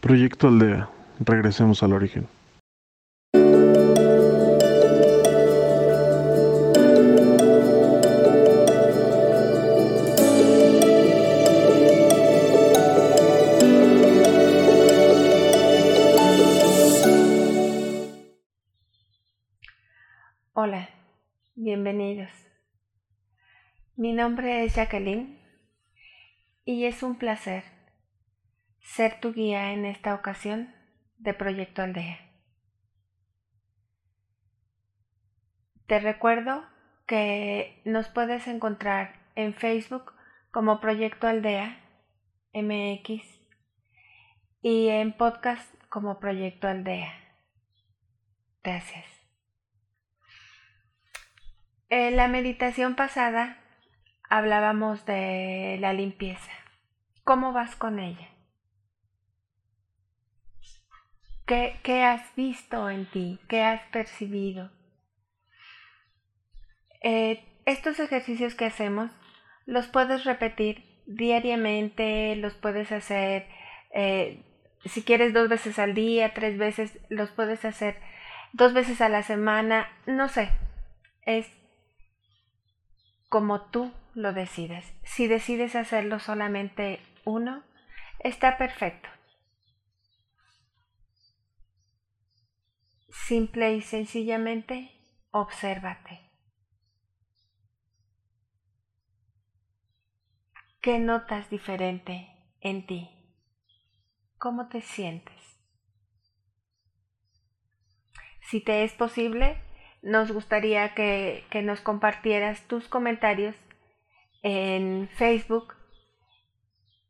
Proyecto Aldea. Regresemos al origen. Hola, bienvenidos. Mi nombre es Jacqueline y es un placer ser tu guía en esta ocasión de Proyecto Aldea. Te recuerdo que nos puedes encontrar en Facebook como Proyecto Aldea MX y en podcast como Proyecto Aldea. Gracias. En la meditación pasada hablábamos de la limpieza. ¿Cómo vas con ella? ¿Qué, has visto en ti? ¿Qué has percibido? Eh, estos ejercicios que hacemos los puedes repetir diariamente, los puedes hacer, eh, si quieres dos veces al día, tres veces, los puedes hacer dos veces a la semana, no sé, es como tú lo decides. Si decides hacerlo solamente uno, está perfecto. Simple y sencillamente, obsérvate. ¿Qué notas diferente en ti? ¿Cómo te sientes? Si te es posible, nos gustaría que, nos compartieras tus comentarios en Facebook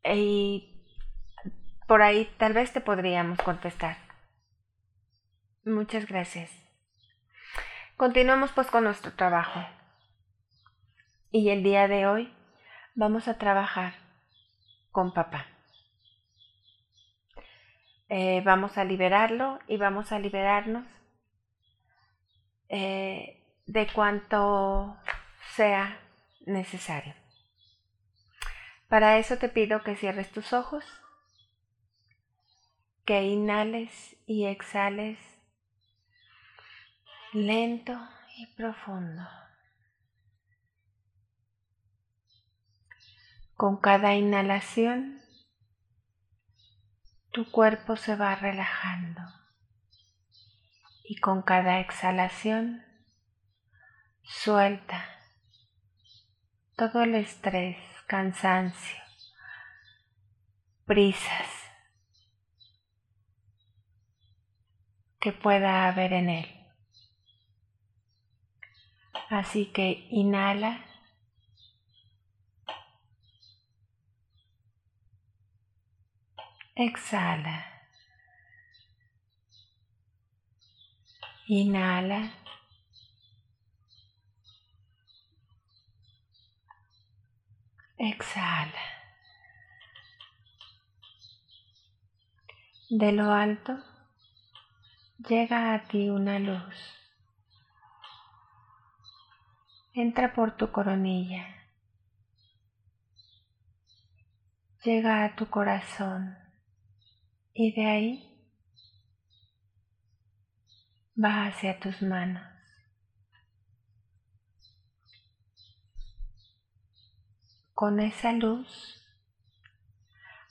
y por ahí tal vez te podríamos contestar. Muchas gracias. Continuamos pues con nuestro trabajo. Y el día de hoy vamos a trabajar con papá. Eh, vamos a liberarlo y vamos a liberarnos eh, de cuanto sea necesario. Para eso te pido que cierres tus ojos, que inhales y exhales lento y profundo. Con cada inhalación, tu cuerpo se va relajando y con cada exhalación suelta todo el estrés, cansancio, prisas que pueda haber en él. Así que inhala. Exhala. Inhala. Exhala. De lo alto llega a ti una luz. Entra por tu coronilla. Llega a tu corazón y de ahí va hacia tus manos. Con esa luz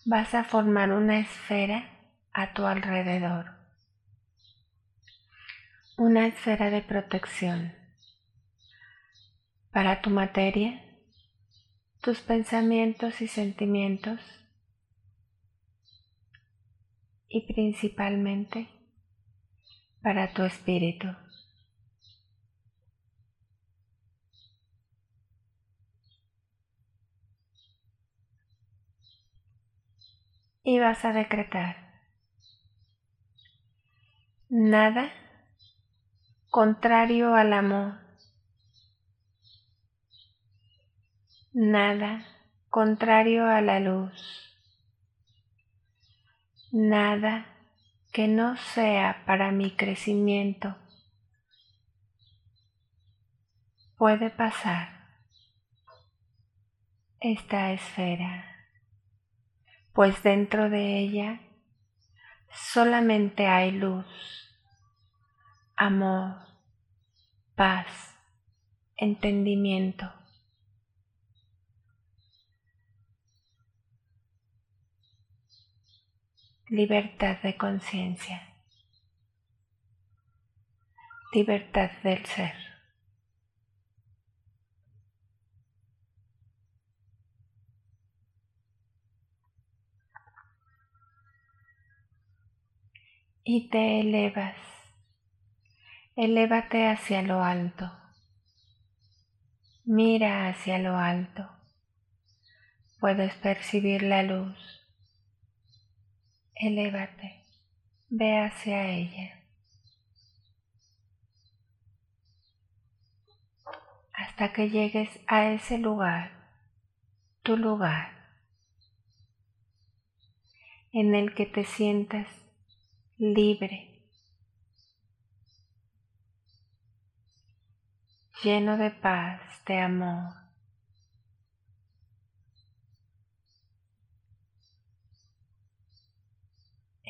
vas a formar una esfera a tu alrededor, una esfera de protección para tu materia, tus pensamientos y sentimientos y principalmente para tu espíritu. Y vas a decretar nada contrario al amor, nada contrario a la luz, nada que no sea para mi crecimiento puede pasar esta esfera, pues dentro de ella solamente hay luz, amor, paz, entendimiento. Libertad de conciencia, libertad del ser. Y te elevas, elévate hacia lo alto, mira hacia lo alto, puedes percibir la luz elévate, ve hacia ella. Hasta que llegues a ese lugar, tu lugar, en el que te sientas libre, lleno de paz, de amor,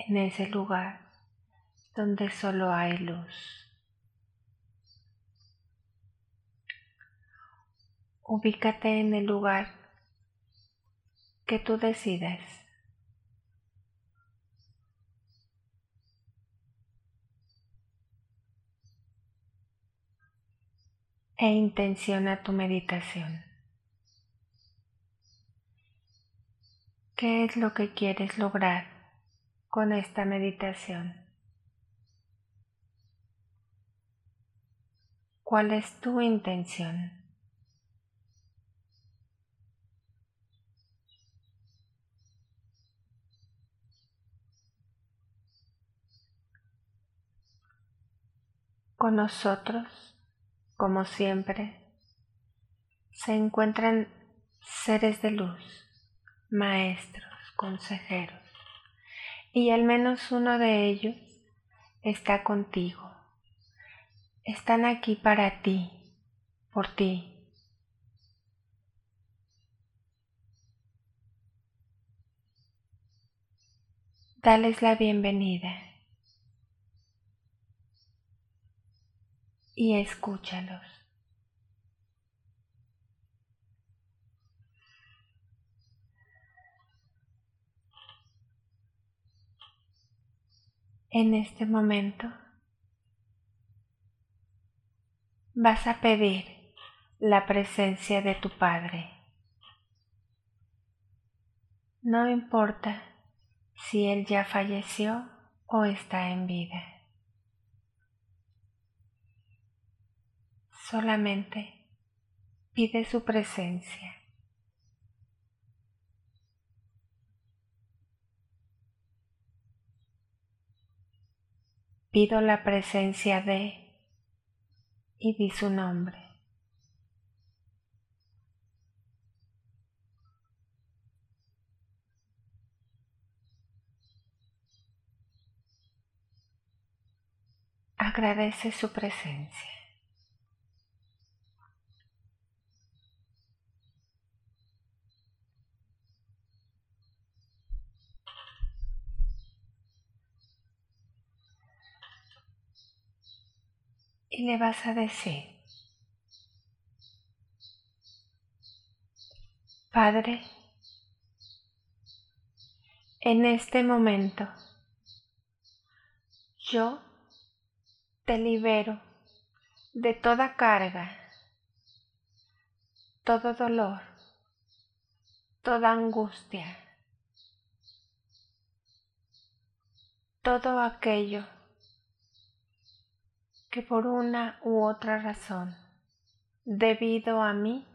en ese lugar donde solo hay luz. Ubícate en el lugar que tú decidas. E intenciona tu meditación. ¿Qué es lo que quieres lograr? Con esta meditación? ¿Cuál es tu intención? Con nosotros, como siempre, se encuentran seres de luz, maestros, consejeros y al menos uno de ellos está contigo. Están aquí para ti, por ti. Dales la bienvenida y escúchalos. En este momento vas a pedir la presencia de tu Padre. No importa si Él ya falleció o está en vida. Solamente pide su presencia. Pido la presencia de y di su nombre. Agradece su presencia. Y le vas a decir, Padre, en este momento yo te libero de toda carga, todo dolor, toda angustia, todo aquello por una u otra razón, debido a mí,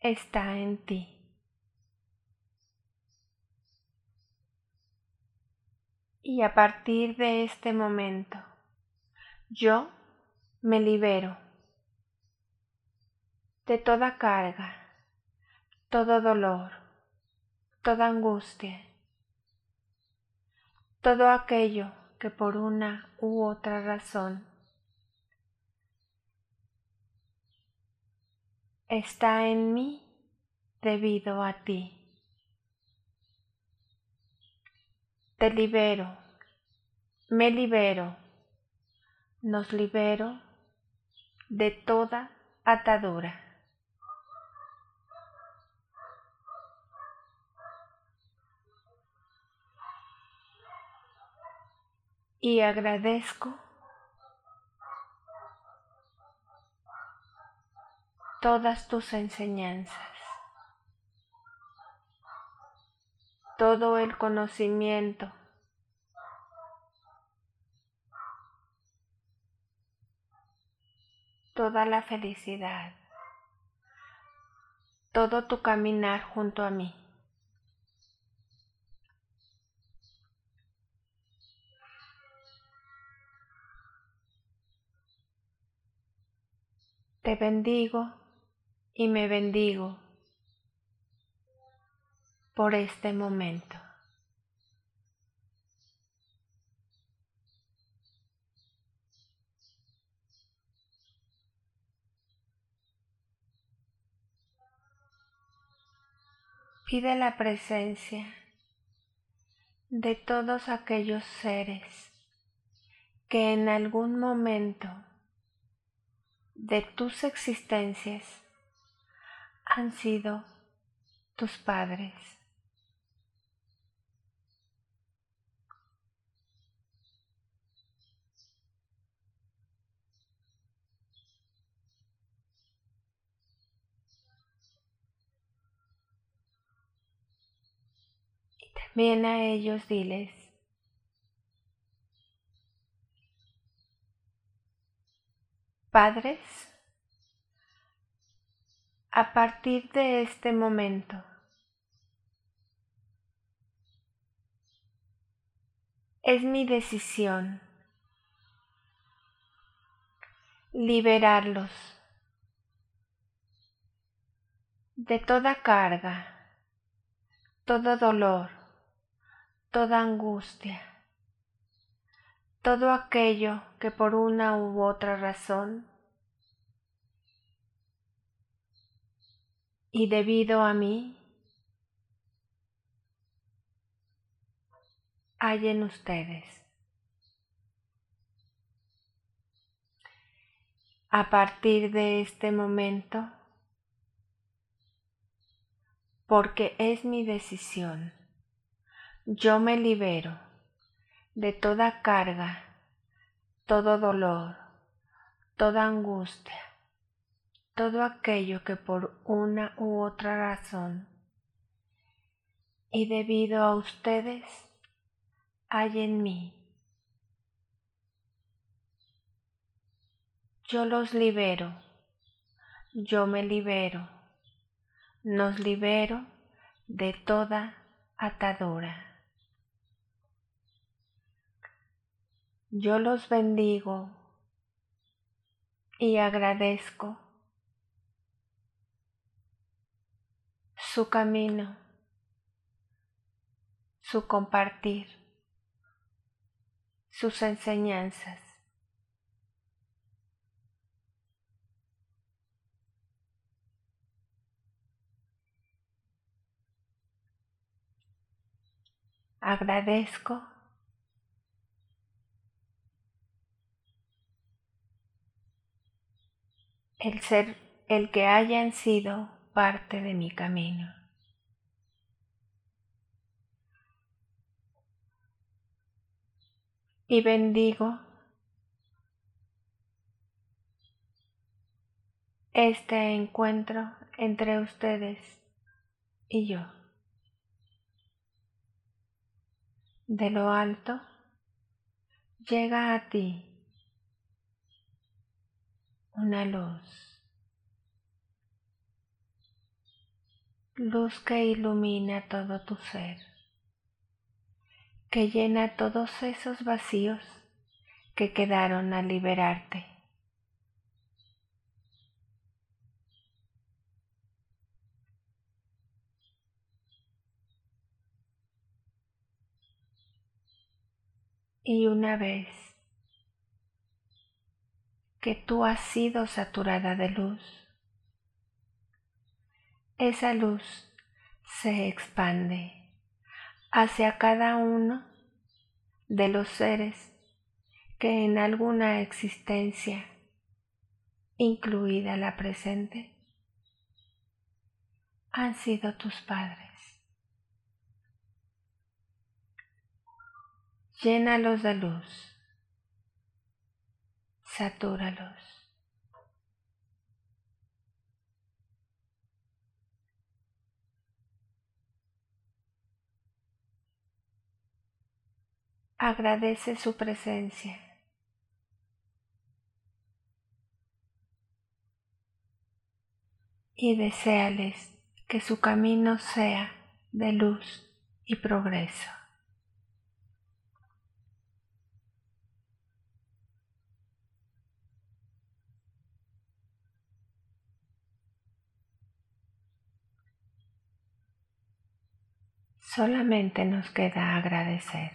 está en ti. Y a partir de este momento, yo me libero de toda carga, todo dolor, toda angustia, todo aquello que por una u otra razón está en mí debido a ti. Te libero, me libero, nos libero de toda atadura. Y agradezco todas tus enseñanzas, todo el conocimiento toda la felicidad, todo tu caminar junto a mí. Te bendigo y me bendigo por este momento. Pide la presencia de todos aquellos seres que en algún momento de tus existencias han sido tus padres. Bien a ellos diles, Padres, a partir de este momento, es mi decisión liberarlos de toda carga, todo dolor, toda angustia, todo aquello que por una u otra razón y debido a mí hay en ustedes. A partir de este momento, porque es mi decisión yo me libero de toda carga, todo dolor, toda angustia, todo aquello que por una u otra razón y debido a ustedes hay en mí. Yo los libero, yo me libero, nos libero de toda atadura. Yo los bendigo y agradezco su camino, su compartir, sus enseñanzas. Agradezco el ser el que hayan sido parte de mi camino. Y bendigo este encuentro entre ustedes y yo. De lo alto llega a ti una luz, luz que ilumina todo tu ser, que llena todos esos vacíos que quedaron al liberarte. Y una vez que tú has sido saturada de luz. Esa luz se expande hacia cada uno de los seres que en alguna existencia, incluida la presente, han sido tus padres. Llénalos de luz, satúralos. Agradece su presencia. Y deséales que su camino sea de luz y progreso. Solamente nos queda agradecer.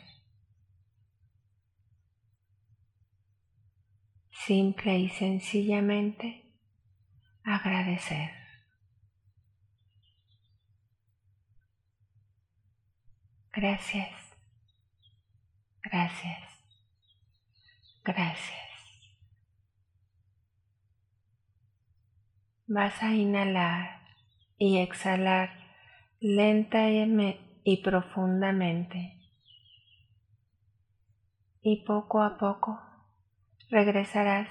Simple y sencillamente agradecer. Gracias. Gracias. Gracias. Vas a inhalar y exhalar lenta y profundamente. Y poco a poco regresarás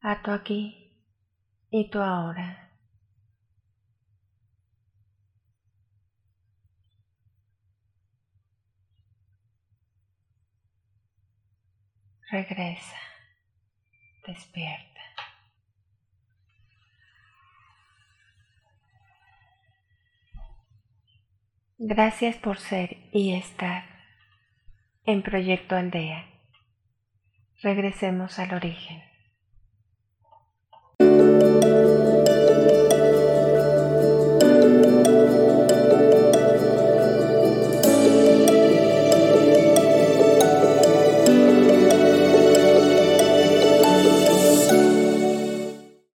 a tu aquí y tu ahora. Regresa, despierta. Gracias por ser y estar en Proyecto Aldea. Regresemos al origen.